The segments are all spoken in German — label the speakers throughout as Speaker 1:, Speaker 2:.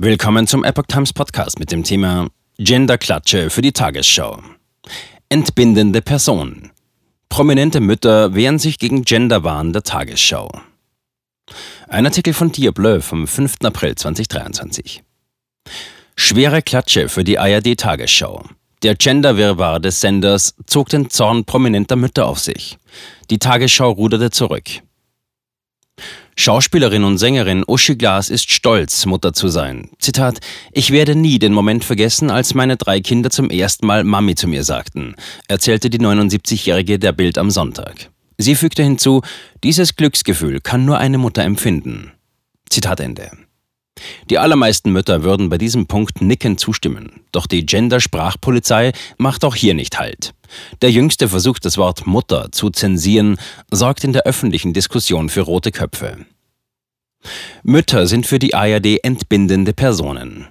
Speaker 1: Willkommen zum Epoch Times Podcast mit dem Thema Genderklatsche für die Tagesschau. Entbindende Person. Prominente Mütter wehren sich gegen Genderwahn der Tagesschau. Ein Artikel von Diableu vom 5. April 2023. Schwere Klatsche für die ARD Tagesschau. Der Genderwirrwarr des Senders zog den Zorn prominenter Mütter auf sich. Die Tagesschau ruderte zurück. Schauspielerin und Sängerin Uschi Glas ist stolz, Mutter zu sein. Zitat: Ich werde nie den Moment vergessen, als meine drei Kinder zum ersten Mal Mami zu mir sagten, erzählte die 79-Jährige der Bild am Sonntag. Sie fügte hinzu: Dieses Glücksgefühl kann nur eine Mutter empfinden. Zitat Ende. Die allermeisten Mütter würden bei diesem Punkt nickend zustimmen. Doch die Gender-Sprachpolizei macht auch hier nicht Halt. Der jüngste Versuch, das Wort Mutter zu zensieren, sorgt in der öffentlichen Diskussion für rote Köpfe. Mütter sind für die ARD entbindende Personen.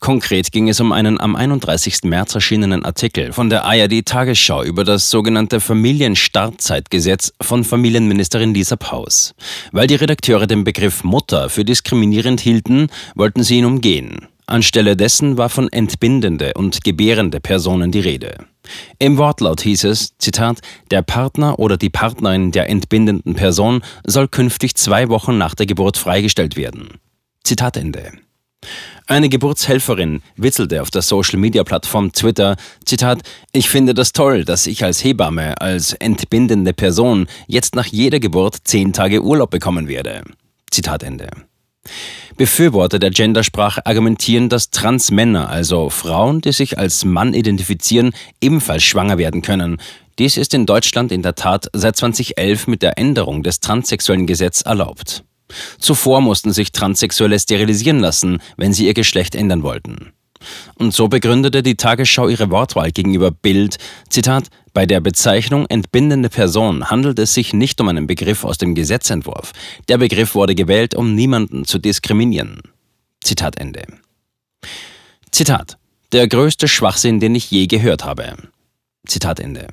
Speaker 1: Konkret ging es um einen am 31. März erschienenen Artikel von der ARD Tagesschau über das sogenannte Familienstartzeitgesetz von Familienministerin Lisa Paus. Weil die Redakteure den Begriff Mutter für diskriminierend hielten, wollten sie ihn umgehen. Anstelle dessen war von entbindende und gebärende Personen die Rede. Im Wortlaut hieß es, Zitat, der Partner oder die Partnerin der entbindenden Person soll künftig zwei Wochen nach der Geburt freigestellt werden. Zitat Ende. Eine Geburtshelferin witzelte auf der Social-Media-Plattform Twitter, Zitat, ich finde das toll, dass ich als Hebamme, als entbindende Person jetzt nach jeder Geburt zehn Tage Urlaub bekommen werde. Zitat Ende. Befürworter der Gendersprache argumentieren, dass Transmänner, also Frauen, die sich als Mann identifizieren, ebenfalls schwanger werden können. Dies ist in Deutschland in der Tat seit 2011 mit der Änderung des transsexuellen Gesetzes erlaubt. Zuvor mussten sich Transsexuelle sterilisieren lassen, wenn sie ihr Geschlecht ändern wollten. Und so begründete die Tagesschau ihre Wortwahl gegenüber Bild, Zitat, bei der Bezeichnung entbindende Person handelt es sich nicht um einen Begriff aus dem Gesetzentwurf. Der Begriff wurde gewählt, um niemanden zu diskriminieren. Zitat Ende. Zitat. Der größte Schwachsinn, den ich je gehört habe. Zitat Ende.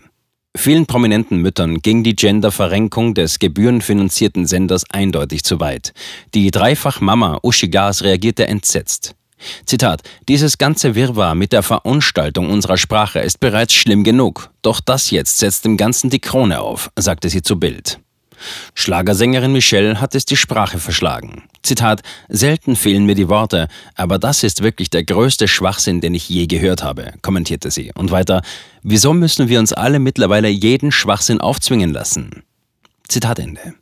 Speaker 1: Vielen prominenten Müttern ging die Genderverrenkung des gebührenfinanzierten Senders eindeutig zu weit. Die Dreifach-Mama Uschi Gas reagierte entsetzt. Zitat: Dieses ganze Wirrwarr mit der Verunstaltung unserer Sprache ist bereits schlimm genug. Doch das jetzt setzt dem Ganzen die Krone auf, sagte sie zu Bild. Schlagersängerin Michelle hat es die Sprache verschlagen. Zitat, selten fehlen mir die Worte, aber das ist wirklich der größte Schwachsinn, den ich je gehört habe, kommentierte sie. Und weiter, wieso müssen wir uns alle mittlerweile jeden Schwachsinn aufzwingen lassen? Zitat Ende.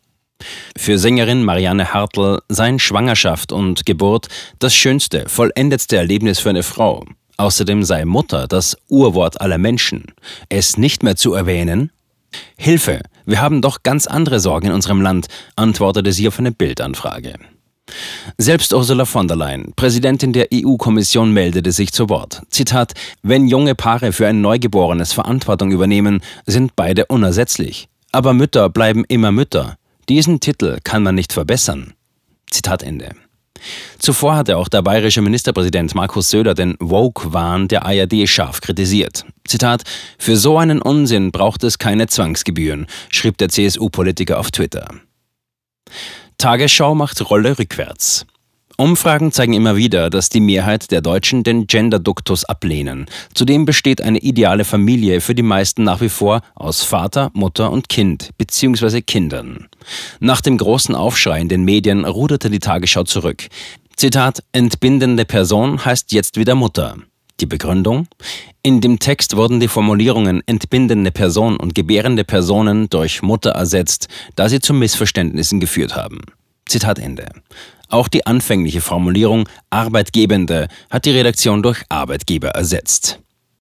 Speaker 1: Für Sängerin Marianne Hartl seien Schwangerschaft und Geburt das schönste, vollendetste Erlebnis für eine Frau. Außerdem sei Mutter das Urwort aller Menschen. Es nicht mehr zu erwähnen, Hilfe, wir haben doch ganz andere Sorgen in unserem Land, antwortete sie auf eine Bildanfrage. Selbst Ursula von der Leyen, Präsidentin der EU-Kommission, meldete sich zu Wort. Zitat: Wenn junge Paare für ein Neugeborenes Verantwortung übernehmen, sind beide unersetzlich. Aber Mütter bleiben immer Mütter. Diesen Titel kann man nicht verbessern. Zitat Ende. Zuvor hatte auch der bayerische Ministerpräsident Markus Söder den Woke-Wahn der ARD scharf kritisiert. Zitat: Für so einen Unsinn braucht es keine Zwangsgebühren, schrieb der CSU-Politiker auf Twitter. Tagesschau macht Rolle rückwärts. Umfragen zeigen immer wieder, dass die Mehrheit der Deutschen den Gender-Duktus ablehnen. Zudem besteht eine ideale Familie für die meisten nach wie vor aus Vater, Mutter und Kind bzw. Kindern. Nach dem großen Aufschrei in den Medien ruderte die Tagesschau zurück. Zitat, entbindende Person heißt jetzt wieder Mutter. Die Begründung? In dem Text wurden die Formulierungen entbindende Person und gebärende Personen durch Mutter ersetzt, da sie zu Missverständnissen geführt haben. Zitat Ende. Auch die anfängliche Formulierung Arbeitgebende hat die Redaktion durch Arbeitgeber ersetzt.